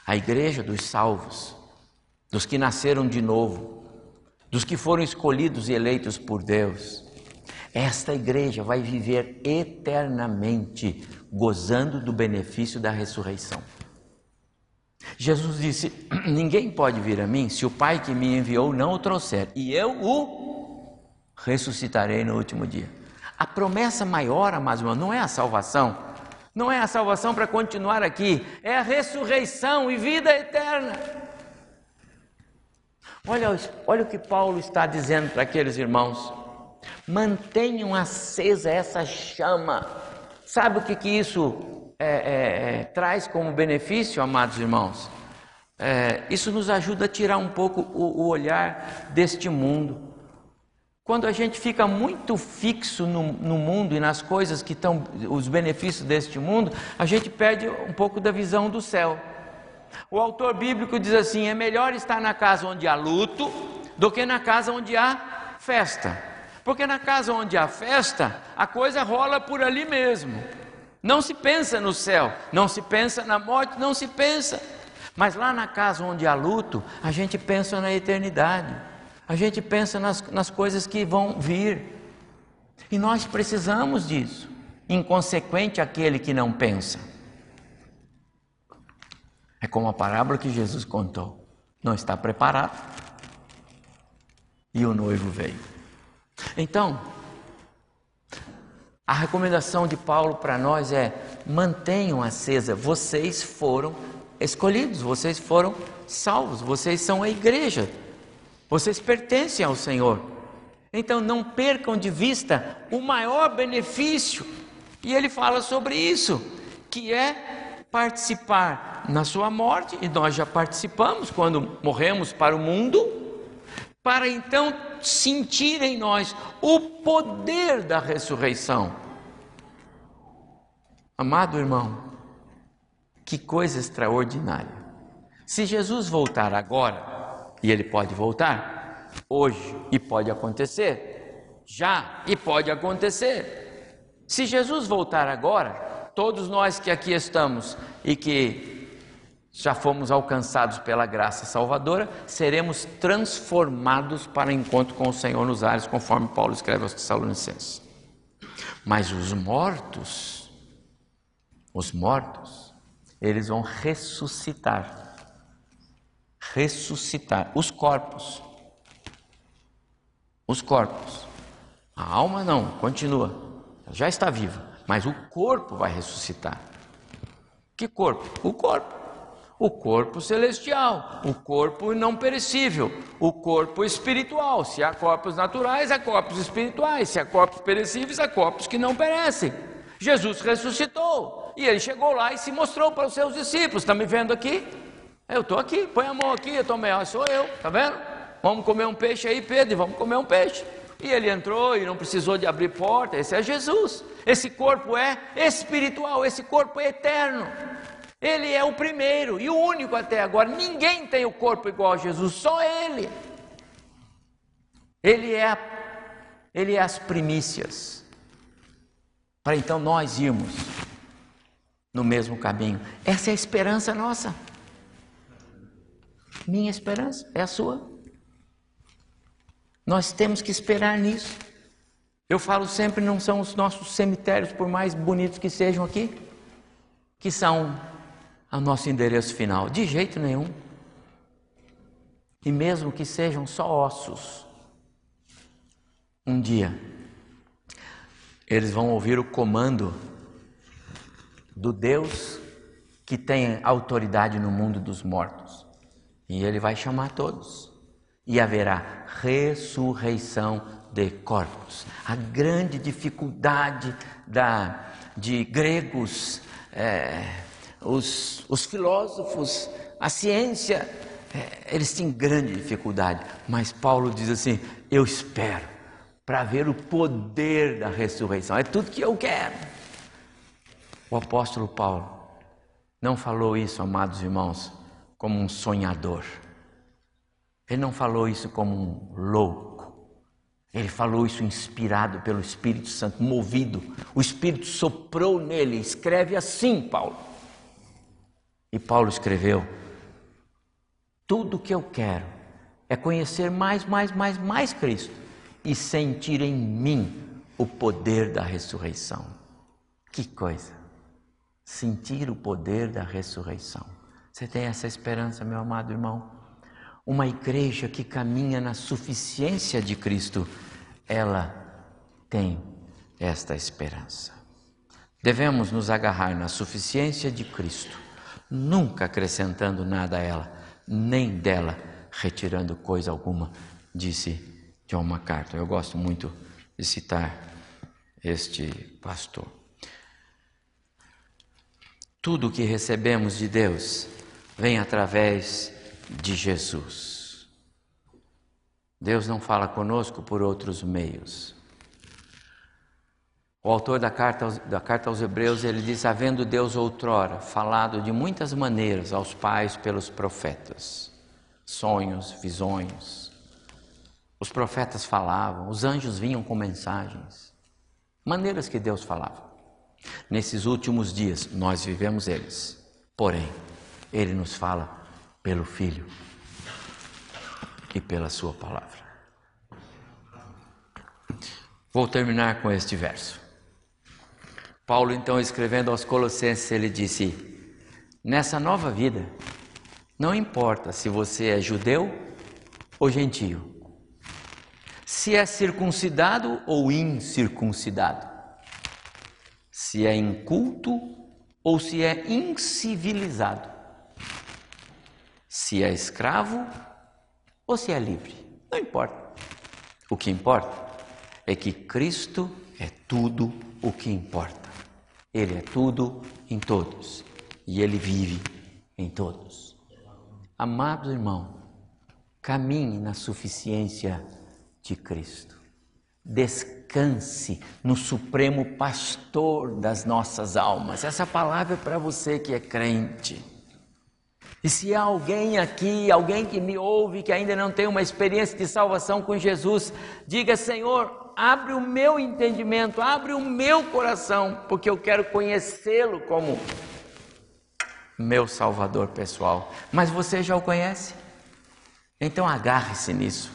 a igreja dos salvos, dos que nasceram de novo, dos que foram escolhidos e eleitos por Deus, esta igreja vai viver eternamente gozando do benefício da ressurreição. Jesus disse: [CLEARS THROAT] Ninguém pode vir a mim se o Pai que me enviou não o trouxer, e eu o ressuscitarei no último dia. A promessa maior, amados irmãos, não é a salvação, não é a salvação para continuar aqui, é a ressurreição e vida eterna. Olha, olha o que Paulo está dizendo para aqueles irmãos. Mantenham acesa essa chama. Sabe o que, que isso é, é, é, traz como benefício, amados irmãos? É, isso nos ajuda a tirar um pouco o, o olhar deste mundo. Quando a gente fica muito fixo no, no, mundo e nas coisas que estão, os benefícios deste mundo, a gente perde um pouco da visão do céu. O autor bíblico diz assim: é melhor estar na casa onde há luto do que na casa onde há festa. Porque na casa onde há festa, a coisa rola por ali mesmo. Não se pensa no céu, não se pensa na morte, não se pensa. Mas lá na casa onde há luto, a gente pensa na eternidade, a gente pensa nas, nas coisas que vão vir. E nós precisamos disso. Inconsequente aquele que não pensa. É como a parábola que Jesus contou: não está preparado e o noivo veio. Então, a recomendação de Paulo para nós é: mantenham acesa, vocês foram escolhidos, vocês foram salvos, vocês são a igreja, vocês pertencem ao Senhor. Então não percam de vista o maior benefício, e ele fala sobre isso, que é participar na sua morte, e nós já participamos quando morremos para o mundo para então sentir em nós o poder da ressurreição. Amado irmão, que coisa extraordinária. Se Jesus voltar agora, e ele pode voltar hoje, e pode acontecer, já, e pode acontecer. Se Jesus voltar agora, todos nós que aqui estamos e que já fomos alcançados pela graça salvadora, seremos transformados para encontro com o Senhor nos ares, conforme Paulo escreve aos Tessalonicenses. Mas os mortos, os mortos, eles vão ressuscitar. Ressuscitar os corpos. Os corpos. A alma não, continua. Já está viva, mas o corpo vai ressuscitar. Que corpo? O corpo o corpo celestial, o corpo não perecível, o corpo espiritual. Se há corpos naturais, há corpos espirituais. Se há corpos perecíveis, há corpos que não perecem. Jesus ressuscitou e ele chegou lá e se mostrou para os seus discípulos. Está me vendo aqui? Eu estou aqui, põe a mão aqui, eu estou melhor, sou eu, está vendo? Vamos comer um peixe aí, Pedro, vamos comer um peixe. E ele entrou e não precisou de abrir porta, esse é Jesus. Esse corpo é espiritual, esse corpo é eterno. Ele é o primeiro e o único até agora. Ninguém tem o corpo igual a Jesus, só Ele. Ele é, ele é as primícias. Para então nós irmos no mesmo caminho. Essa é a esperança nossa. Minha esperança é a sua. Nós temos que esperar nisso. Eu falo sempre, não são os nossos cemitérios, por mais bonitos que sejam aqui, que são ao nosso endereço final? De jeito nenhum. E mesmo que sejam só ossos, um dia eles vão ouvir o comando do Deus que tem autoridade no mundo dos mortos. E ele vai chamar todos. E haverá ressurreição de corpos. A grande dificuldade da, de gregos. É, os, os filósofos, a ciência, é, eles têm grande dificuldade, mas Paulo diz assim: Eu espero para ver o poder da ressurreição, é tudo que eu quero. O apóstolo Paulo não falou isso, amados irmãos, como um sonhador, ele não falou isso como um louco. Ele falou isso inspirado pelo Espírito Santo, movido. O Espírito soprou nele. Escreve assim, Paulo. E Paulo escreveu: Tudo que eu quero é conhecer mais, mais, mais, mais Cristo e sentir em mim o poder da ressurreição. Que coisa! Sentir o poder da ressurreição. Você tem essa esperança, meu amado irmão? Uma igreja que caminha na suficiência de Cristo, ela tem esta esperança. Devemos nos agarrar na suficiência de Cristo nunca acrescentando nada a ela, nem dela retirando coisa alguma, disse John MacArthur. Eu gosto muito de citar este pastor. Tudo o que recebemos de Deus vem através de Jesus. Deus não fala conosco por outros meios. O autor da carta, aos, da carta aos Hebreus, ele diz: Havendo Deus outrora falado de muitas maneiras aos pais pelos profetas, sonhos, visões. Os profetas falavam, os anjos vinham com mensagens, maneiras que Deus falava. Nesses últimos dias, nós vivemos eles, porém, Ele nos fala pelo Filho e pela Sua palavra. Vou terminar com este verso. Paulo, então, escrevendo aos Colossenses, ele disse: Nessa nova vida, não importa se você é judeu ou gentio, se é circuncidado ou incircuncidado, se é inculto ou se é incivilizado, se é escravo ou se é livre, não importa. O que importa é que Cristo é tudo o que importa. Ele é tudo em todos e ele vive em todos. Amado irmão, caminhe na suficiência de Cristo. Descanse no Supremo Pastor das nossas almas. Essa palavra é para você que é crente. E se há alguém aqui, alguém que me ouve, que ainda não tem uma experiência de salvação com Jesus, diga: Senhor, abre o meu entendimento, abre o meu coração, porque eu quero conhecê-lo como meu Salvador pessoal. Mas você já o conhece? Então agarre-se nisso.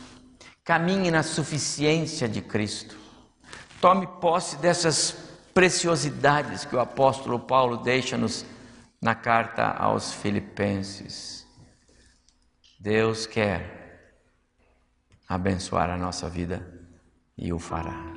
Caminhe na suficiência de Cristo. Tome posse dessas preciosidades que o apóstolo Paulo deixa-nos na carta aos Filipenses. Deus quer abençoar a nossa vida e o fará.